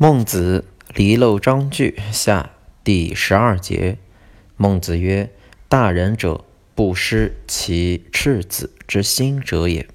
孟子离娄章句下第十二节。孟子曰：“大人者，不失其赤子之心者也。